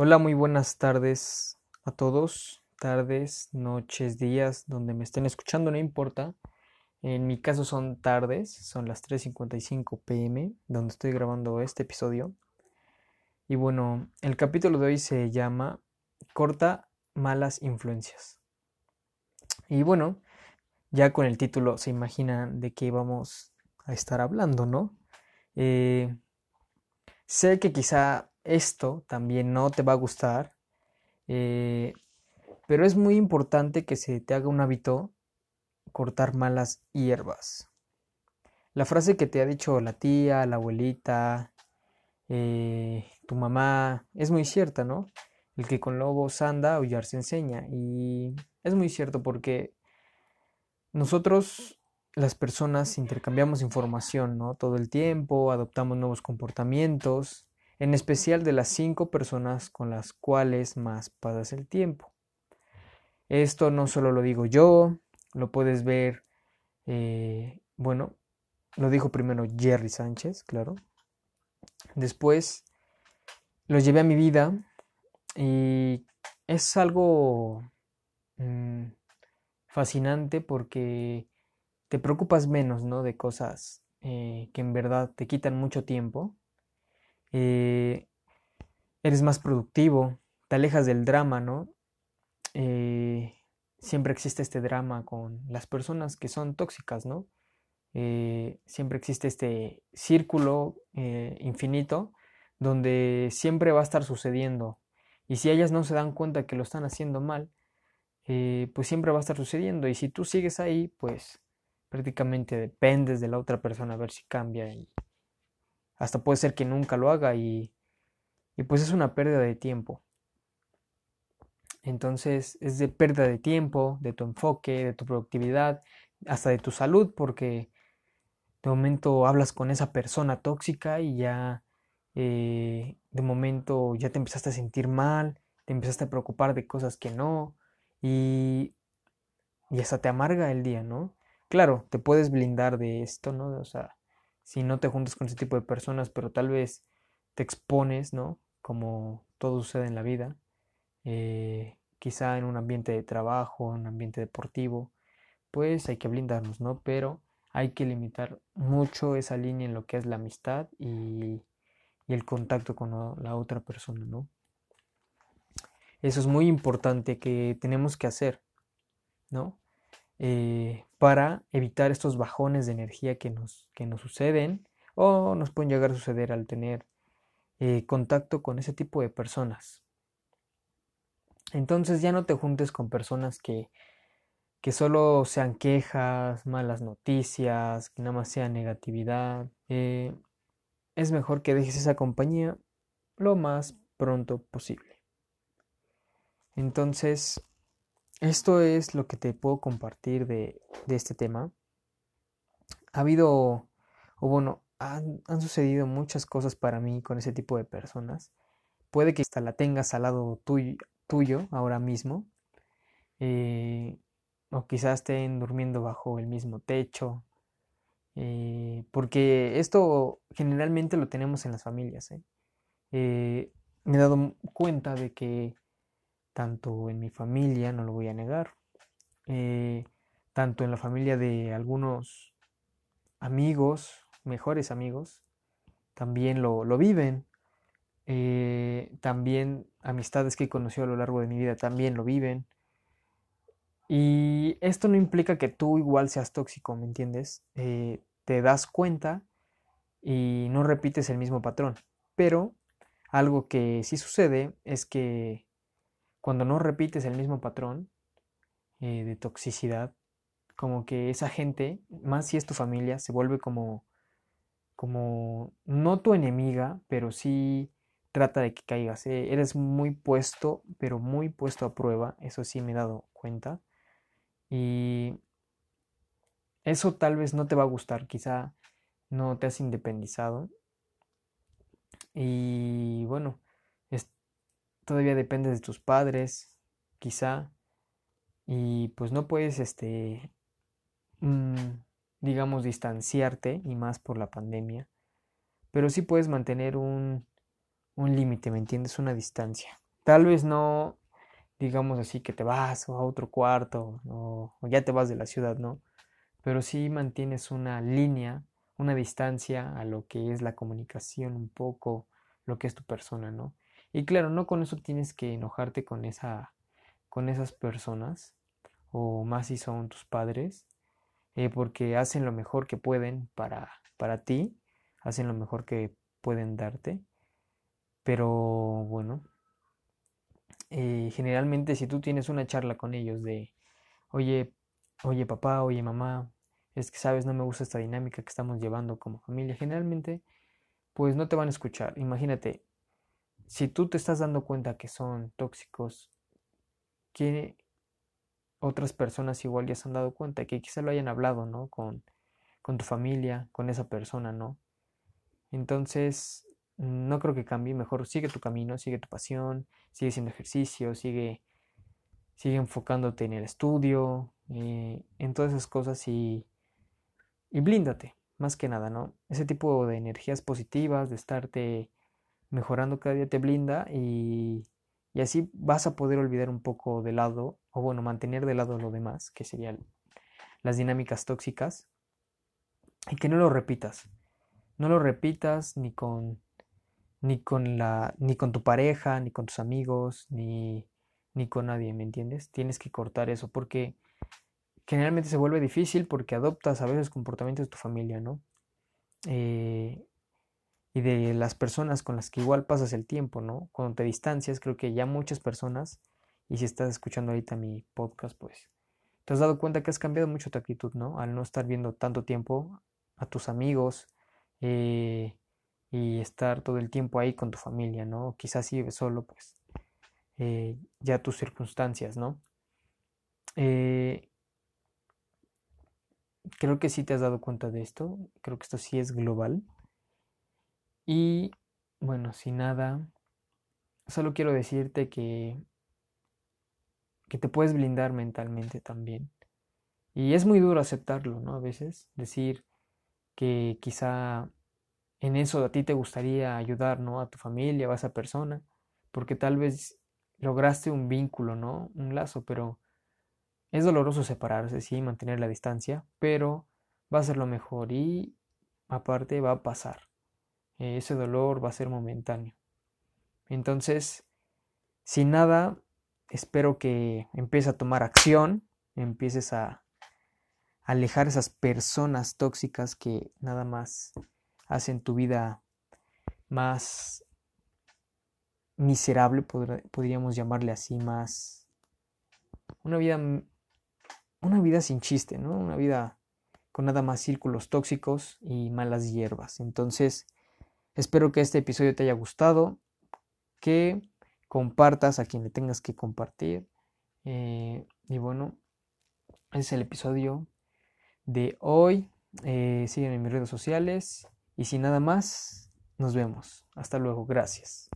Hola, muy buenas tardes a todos, tardes, noches, días, donde me estén escuchando, no importa. En mi caso son tardes, son las 3.55 pm, donde estoy grabando este episodio. Y bueno, el capítulo de hoy se llama Corta malas influencias. Y bueno, ya con el título se imaginan de qué vamos a estar hablando, ¿no? Eh, sé que quizá esto también no te va a gustar, eh, pero es muy importante que se te haga un hábito cortar malas hierbas. La frase que te ha dicho la tía, la abuelita, eh, tu mamá, es muy cierta, ¿no? El que con lobos anda, aullar se enseña. Y es muy cierto porque nosotros, las personas, intercambiamos información, ¿no? Todo el tiempo, adoptamos nuevos comportamientos en especial de las cinco personas con las cuales más pasas el tiempo. Esto no solo lo digo yo, lo puedes ver, eh, bueno, lo dijo primero Jerry Sánchez, claro. Después lo llevé a mi vida y es algo mm, fascinante porque te preocupas menos, ¿no? De cosas eh, que en verdad te quitan mucho tiempo eh, eres más productivo, te alejas del drama, ¿no? Eh, siempre existe este drama con las personas que son tóxicas, ¿no? Eh, siempre existe este círculo infinito donde siempre va a estar sucediendo. Y si ellas no se dan cuenta que lo están haciendo mal, pues siempre va a estar sucediendo. Y si tú sigues ahí, pues prácticamente dependes de la otra persona a ver si cambia. Y, hasta puede ser que nunca lo haga y, y pues es una pérdida de tiempo. Entonces es de pérdida de tiempo, de tu enfoque, de tu productividad, hasta de tu salud, porque de momento hablas con esa persona tóxica y ya eh, de momento ya te empezaste a sentir mal, te empezaste a preocupar de cosas que no y, y hasta te amarga el día, ¿no? Claro, te puedes blindar de esto, ¿no? O sea, si no te juntas con ese tipo de personas, pero tal vez te expones, ¿no? Como todo sucede en la vida, eh, quizá en un ambiente de trabajo, en un ambiente deportivo, pues hay que blindarnos, ¿no? Pero hay que limitar mucho esa línea en lo que es la amistad y, y el contacto con la otra persona, ¿no? Eso es muy importante que tenemos que hacer, ¿no? Eh, para evitar estos bajones de energía que nos, que nos suceden o nos pueden llegar a suceder al tener eh, contacto con ese tipo de personas. Entonces ya no te juntes con personas que, que solo sean quejas, malas noticias, que nada más sea negatividad. Eh, es mejor que dejes esa compañía lo más pronto posible. Entonces, esto es lo que te puedo compartir de, este tema. Ha habido, o bueno, han, sucedido muchas cosas para mí con ese tipo de personas. Puede que hasta la tengas al lado tuyo, tuyo ahora mismo. Eh, o quizás estén durmiendo bajo el mismo techo. Eh, porque esto generalmente lo tenemos en las familias. ¿eh? me he dado cuenta de que tanto en mi familia, no lo voy a negar, eh, tanto en la familia de algunos amigos, mejores amigos, también lo, viven. Eh, también amistades que he conocido a lo largo de mi vida también lo viven. Y esto no implica que tú igual seas tóxico, ¿me entiendes? Eh, te das cuenta y no repites el mismo patrón. Pero algo que sí sucede es que cuando no repites el mismo patrón eh, de toxicidad, como que esa gente, más si es tu familia, se vuelve como, como, no tu enemiga, pero sí trata de que caigas. ¿eh? Eres muy puesto, pero muy puesto a prueba, eso sí me he dado cuenta. Y eso tal vez no te va a gustar, quizá no te has independizado. Y bueno, todavía dependes de tus padres, quizá, y pues no puedes, este, mm, digamos, distanciarte, y más por la pandemia, pero sí puedes mantener un, un límite, ¿me entiendes? Una distancia. Tal vez no, digamos así, que te vas a otro cuarto o, o ya te vas de la ciudad, ¿no? Pero sí mantienes una línea, una distancia a lo que es la comunicación, un poco lo que es tu persona, ¿no? Y claro, no con eso tienes que enojarte con esa con esas personas o más si son tus padres eh, porque hacen lo mejor que pueden para, para ti, hacen lo mejor que pueden darte, pero bueno, eh, generalmente si tú tienes una charla con ellos de, oye, oye papá, oye mamá, es que sabes, no me gusta esta dinámica que estamos llevando como familia, generalmente pues no te van a escuchar. Imagínate, si tú te estás dando cuenta que son tóxicos, que otras personas igual ya se han dado cuenta, que quizá lo hayan hablado, ¿no? Con, con tu familia, con esa persona, ¿no? Entonces, no creo que cambie, mejor sigue tu camino, sigue tu pasión, sigue haciendo ejercicio, sigue, sigue enfocándote en el estudio, eh, en todas esas cosas y, y blíndate, más que nada, ¿no? Ese tipo de energías positivas, de estarte mejorando cada día te blinda y, y así vas a poder olvidar un poco de lado, o bueno, mantener de lado lo demás, que serían las dinámicas tóxicas, y que no lo repitas. No lo repitas ni con ni con la ni con tu pareja, ni con tus amigos, ni ni con nadie, ¿me entiendes? Tienes que cortar eso porque generalmente se vuelve difícil porque adoptas a veces comportamientos de tu familia, ¿no? Eh, y de las personas con las que igual pasas el tiempo, ¿no? Cuando te distancias, creo que ya muchas personas, y si estás escuchando ahorita mi podcast, pues te has dado cuenta que has cambiado mucho tu actitud, ¿no? Al no estar viendo tanto tiempo a tus amigos eh, y estar todo el tiempo ahí con tu familia, ¿no? Quizás si vives solo, pues eh, ya tus circunstancias, ¿no? Eh, creo que sí te has dado cuenta de esto, creo que esto sí es global. Y bueno, sin nada, solo quiero decirte que, que te puedes blindar mentalmente también. Y es muy duro aceptarlo, ¿no? A veces, decir que quizá en eso a ti te gustaría ayudar, ¿no? A tu familia o a esa persona, porque tal vez lograste un vínculo, ¿no? Un lazo, pero es doloroso separarse, sí, mantener la distancia, pero va a ser lo mejor y aparte va a pasar ese dolor va a ser momentáneo. Entonces, sin nada, espero que empieces a tomar acción, empieces a alejar esas personas tóxicas que nada más hacen tu vida más miserable, podríamos llamarle así, más una vida una vida sin chiste, ¿no? Una vida con nada más círculos tóxicos y malas hierbas. Entonces, Espero que este episodio te haya gustado, que compartas a quien le tengas que compartir. Eh, y bueno, ese es el episodio de hoy. Eh, sígueme en mis redes sociales. Y sin nada más, nos vemos. Hasta luego. Gracias.